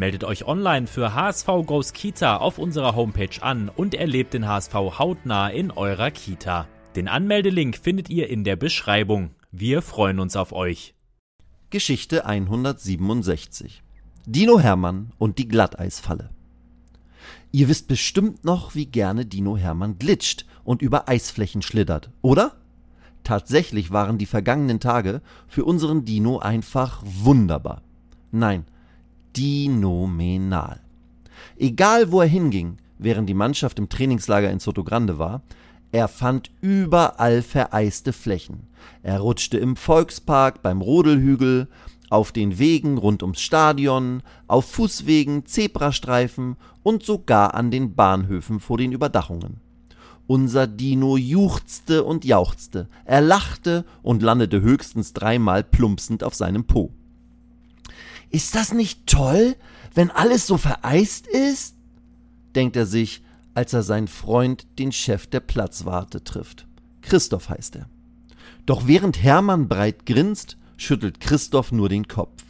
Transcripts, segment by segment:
Meldet euch online für HSV Goes Kita auf unserer Homepage an und erlebt den HSV hautnah in eurer Kita. Den Anmeldelink findet ihr in der Beschreibung. Wir freuen uns auf euch. Geschichte 167 Dino Hermann und die Glatteisfalle. Ihr wisst bestimmt noch, wie gerne Dino Hermann glitscht und über Eisflächen schlittert, oder? Tatsächlich waren die vergangenen Tage für unseren Dino einfach wunderbar. Nein, dinomenal. Egal wo er hinging, während die Mannschaft im Trainingslager in Soto Grande war, er fand überall vereiste Flächen. Er rutschte im Volkspark, beim Rodelhügel, auf den Wegen rund ums Stadion, auf Fußwegen, Zebrastreifen und sogar an den Bahnhöfen vor den Überdachungen. Unser Dino juchzte und jauchzte, er lachte und landete höchstens dreimal plumpsend auf seinem Po. Ist das nicht toll, wenn alles so vereist ist? denkt er sich, als er seinen Freund, den Chef der Platzwarte, trifft. Christoph heißt er. Doch während Hermann breit grinst, schüttelt Christoph nur den Kopf.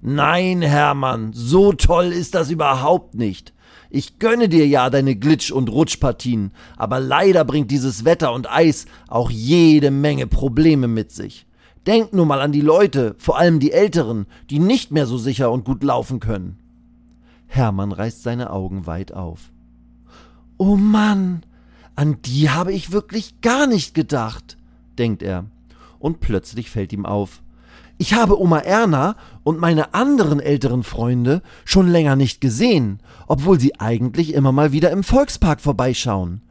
Nein, Hermann, so toll ist das überhaupt nicht. Ich gönne dir ja deine Glitsch- und Rutschpartien, aber leider bringt dieses Wetter und Eis auch jede Menge Probleme mit sich. Denk nur mal an die Leute, vor allem die Älteren, die nicht mehr so sicher und gut laufen können. Hermann reißt seine Augen weit auf. Oh Mann, an die habe ich wirklich gar nicht gedacht, denkt er. Und plötzlich fällt ihm auf. Ich habe Oma Erna und meine anderen älteren Freunde schon länger nicht gesehen, obwohl sie eigentlich immer mal wieder im Volkspark vorbeischauen.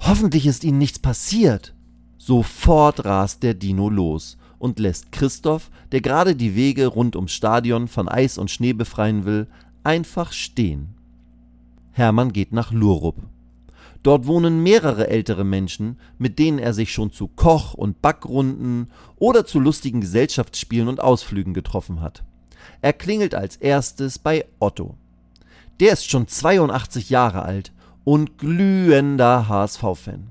Hoffentlich ist ihnen nichts passiert. Sofort rast der Dino los und lässt Christoph, der gerade die Wege rund ums Stadion von Eis und Schnee befreien will, einfach stehen. Hermann geht nach Lurup. Dort wohnen mehrere ältere Menschen, mit denen er sich schon zu Koch- und Backrunden oder zu lustigen Gesellschaftsspielen und Ausflügen getroffen hat. Er klingelt als erstes bei Otto. Der ist schon 82 Jahre alt und glühender HSV-Fan.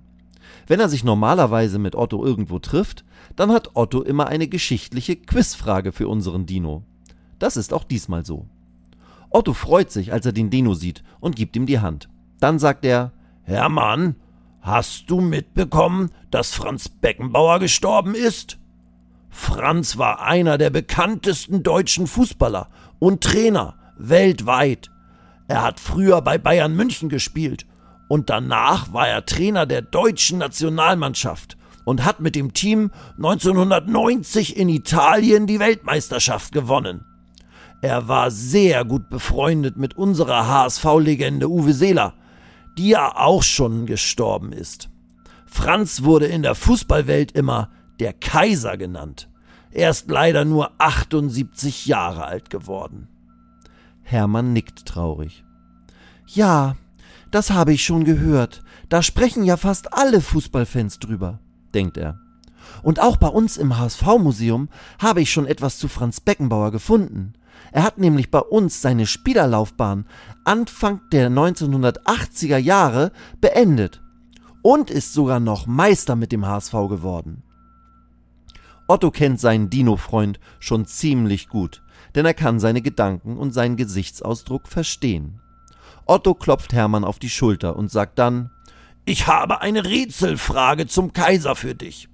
Wenn er sich normalerweise mit Otto irgendwo trifft, dann hat Otto immer eine geschichtliche Quizfrage für unseren Dino. Das ist auch diesmal so. Otto freut sich, als er den Dino sieht und gibt ihm die Hand. Dann sagt er, Hermann, hast du mitbekommen, dass Franz Beckenbauer gestorben ist? Franz war einer der bekanntesten deutschen Fußballer und Trainer weltweit. Er hat früher bei Bayern München gespielt und danach war er Trainer der deutschen Nationalmannschaft und hat mit dem Team 1990 in Italien die Weltmeisterschaft gewonnen. Er war sehr gut befreundet mit unserer HSV-Legende Uwe Seeler, die ja auch schon gestorben ist. Franz wurde in der Fußballwelt immer der Kaiser genannt. Er ist leider nur 78 Jahre alt geworden. Hermann nickt traurig. Ja, das habe ich schon gehört. Da sprechen ja fast alle Fußballfans drüber denkt er. Und auch bei uns im HSV-Museum habe ich schon etwas zu Franz Beckenbauer gefunden. Er hat nämlich bei uns seine Spielerlaufbahn Anfang der 1980er Jahre beendet und ist sogar noch Meister mit dem HSV geworden. Otto kennt seinen Dino-Freund schon ziemlich gut, denn er kann seine Gedanken und seinen Gesichtsausdruck verstehen. Otto klopft Hermann auf die Schulter und sagt dann ich habe eine Rätselfrage zum Kaiser für dich.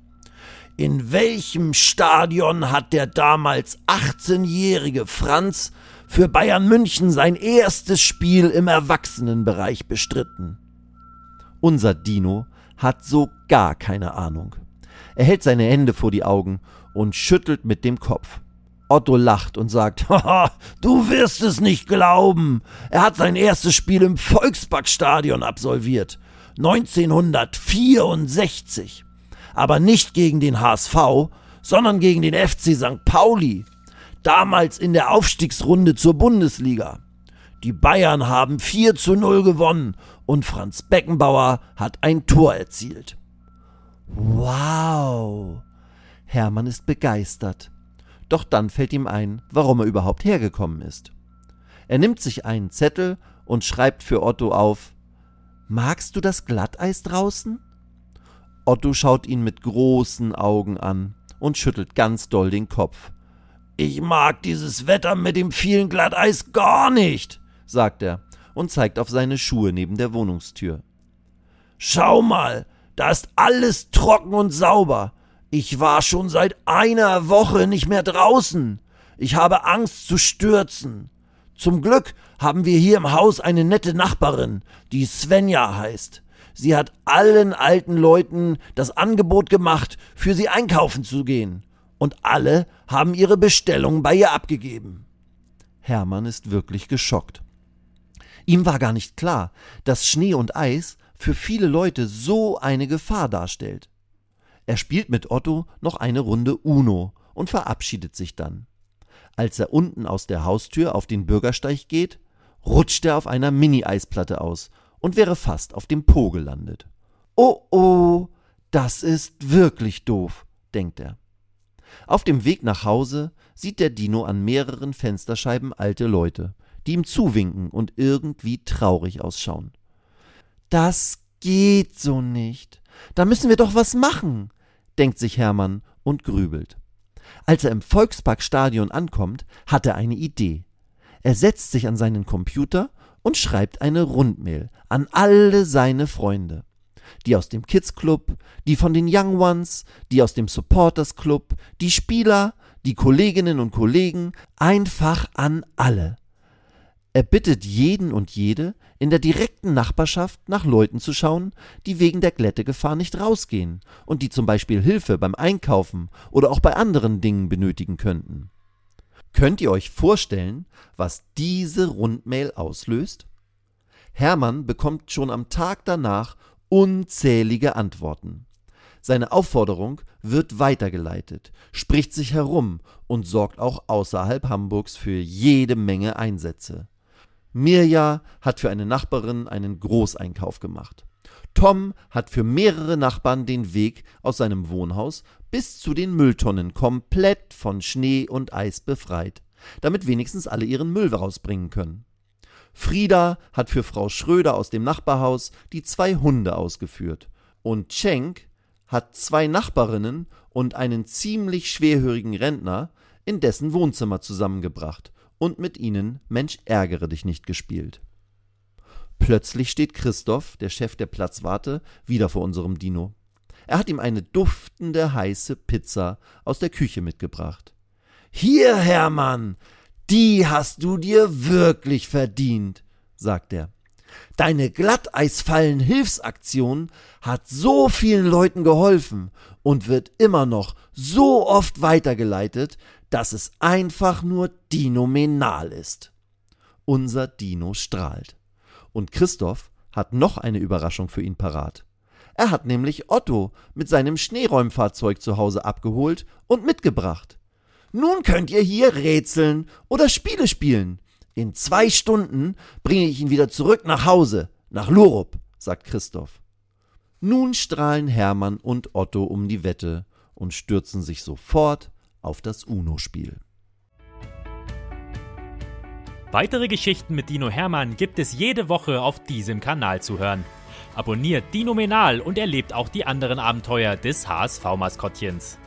In welchem Stadion hat der damals 18-jährige Franz für Bayern München sein erstes Spiel im Erwachsenenbereich bestritten? Unser Dino hat so gar keine Ahnung. Er hält seine Hände vor die Augen und schüttelt mit dem Kopf. Otto lacht und sagt, Haha, du wirst es nicht glauben. Er hat sein erstes Spiel im Volksparkstadion absolviert. 1964. Aber nicht gegen den HSV, sondern gegen den FC St. Pauli. Damals in der Aufstiegsrunde zur Bundesliga. Die Bayern haben 4 zu 0 gewonnen und Franz Beckenbauer hat ein Tor erzielt. Wow! Hermann ist begeistert. Doch dann fällt ihm ein, warum er überhaupt hergekommen ist. Er nimmt sich einen Zettel und schreibt für Otto auf Magst du das Glatteis draußen? Otto schaut ihn mit großen Augen an und schüttelt ganz doll den Kopf. Ich mag dieses Wetter mit dem vielen Glatteis gar nicht, sagt er und zeigt auf seine Schuhe neben der Wohnungstür. Schau mal, da ist alles trocken und sauber. Ich war schon seit einer Woche nicht mehr draußen. Ich habe Angst zu stürzen. Zum Glück haben wir hier im Haus eine nette Nachbarin, die Svenja heißt. Sie hat allen alten Leuten das Angebot gemacht, für sie einkaufen zu gehen. Und alle haben ihre Bestellung bei ihr abgegeben. Hermann ist wirklich geschockt. Ihm war gar nicht klar, dass Schnee und Eis für viele Leute so eine Gefahr darstellt. Er spielt mit Otto noch eine Runde Uno und verabschiedet sich dann. Als er unten aus der Haustür auf den Bürgersteig geht, rutscht er auf einer Mini-Eisplatte aus und wäre fast auf dem Po gelandet. Oh oh, das ist wirklich doof, denkt er. Auf dem Weg nach Hause sieht der Dino an mehreren Fensterscheiben alte Leute, die ihm zuwinken und irgendwie traurig ausschauen. Das geht so nicht. Da müssen wir doch was machen, denkt sich Hermann und grübelt. Als er im Volksparkstadion ankommt, hat er eine Idee. Er setzt sich an seinen Computer und schreibt eine Rundmail an alle seine Freunde. Die aus dem Kids Club, die von den Young Ones, die aus dem Supporters Club, die Spieler, die Kolleginnen und Kollegen, einfach an alle. Er bittet jeden und jede, in der direkten Nachbarschaft nach Leuten zu schauen, die wegen der Glättegefahr nicht rausgehen und die zum Beispiel Hilfe beim Einkaufen oder auch bei anderen Dingen benötigen könnten. Könnt ihr euch vorstellen, was diese Rundmail auslöst? Hermann bekommt schon am Tag danach unzählige Antworten. Seine Aufforderung wird weitergeleitet, spricht sich herum und sorgt auch außerhalb Hamburgs für jede Menge Einsätze. Mirja hat für eine Nachbarin einen Großeinkauf gemacht. Tom hat für mehrere Nachbarn den Weg aus seinem Wohnhaus bis zu den Mülltonnen komplett von Schnee und Eis befreit, damit wenigstens alle ihren Müll rausbringen können. Frieda hat für Frau Schröder aus dem Nachbarhaus die zwei Hunde ausgeführt. Und Schenk hat zwei Nachbarinnen und einen ziemlich schwerhörigen Rentner in dessen Wohnzimmer zusammengebracht und mit ihnen Mensch ärgere dich nicht gespielt. Plötzlich steht Christoph, der Chef der Platzwarte, wieder vor unserem Dino. Er hat ihm eine duftende heiße Pizza aus der Küche mitgebracht. Hier, Hermann, die hast du dir wirklich verdient, sagt er. Deine Glatteisfallen-Hilfsaktion hat so vielen Leuten geholfen und wird immer noch so oft weitergeleitet, dass es einfach nur dinomenal ist. Unser Dino strahlt. Und Christoph hat noch eine Überraschung für ihn parat. Er hat nämlich Otto mit seinem Schneeräumfahrzeug zu Hause abgeholt und mitgebracht. Nun könnt ihr hier rätseln oder Spiele spielen. In zwei Stunden bringe ich ihn wieder zurück nach Hause, nach Lurup, sagt Christoph. Nun strahlen Hermann und Otto um die Wette und stürzen sich sofort auf das UNO-Spiel. Weitere Geschichten mit Dino Hermann gibt es jede Woche auf diesem Kanal zu hören. Abonniert Dino Menal und erlebt auch die anderen Abenteuer des HSV-Maskottchens.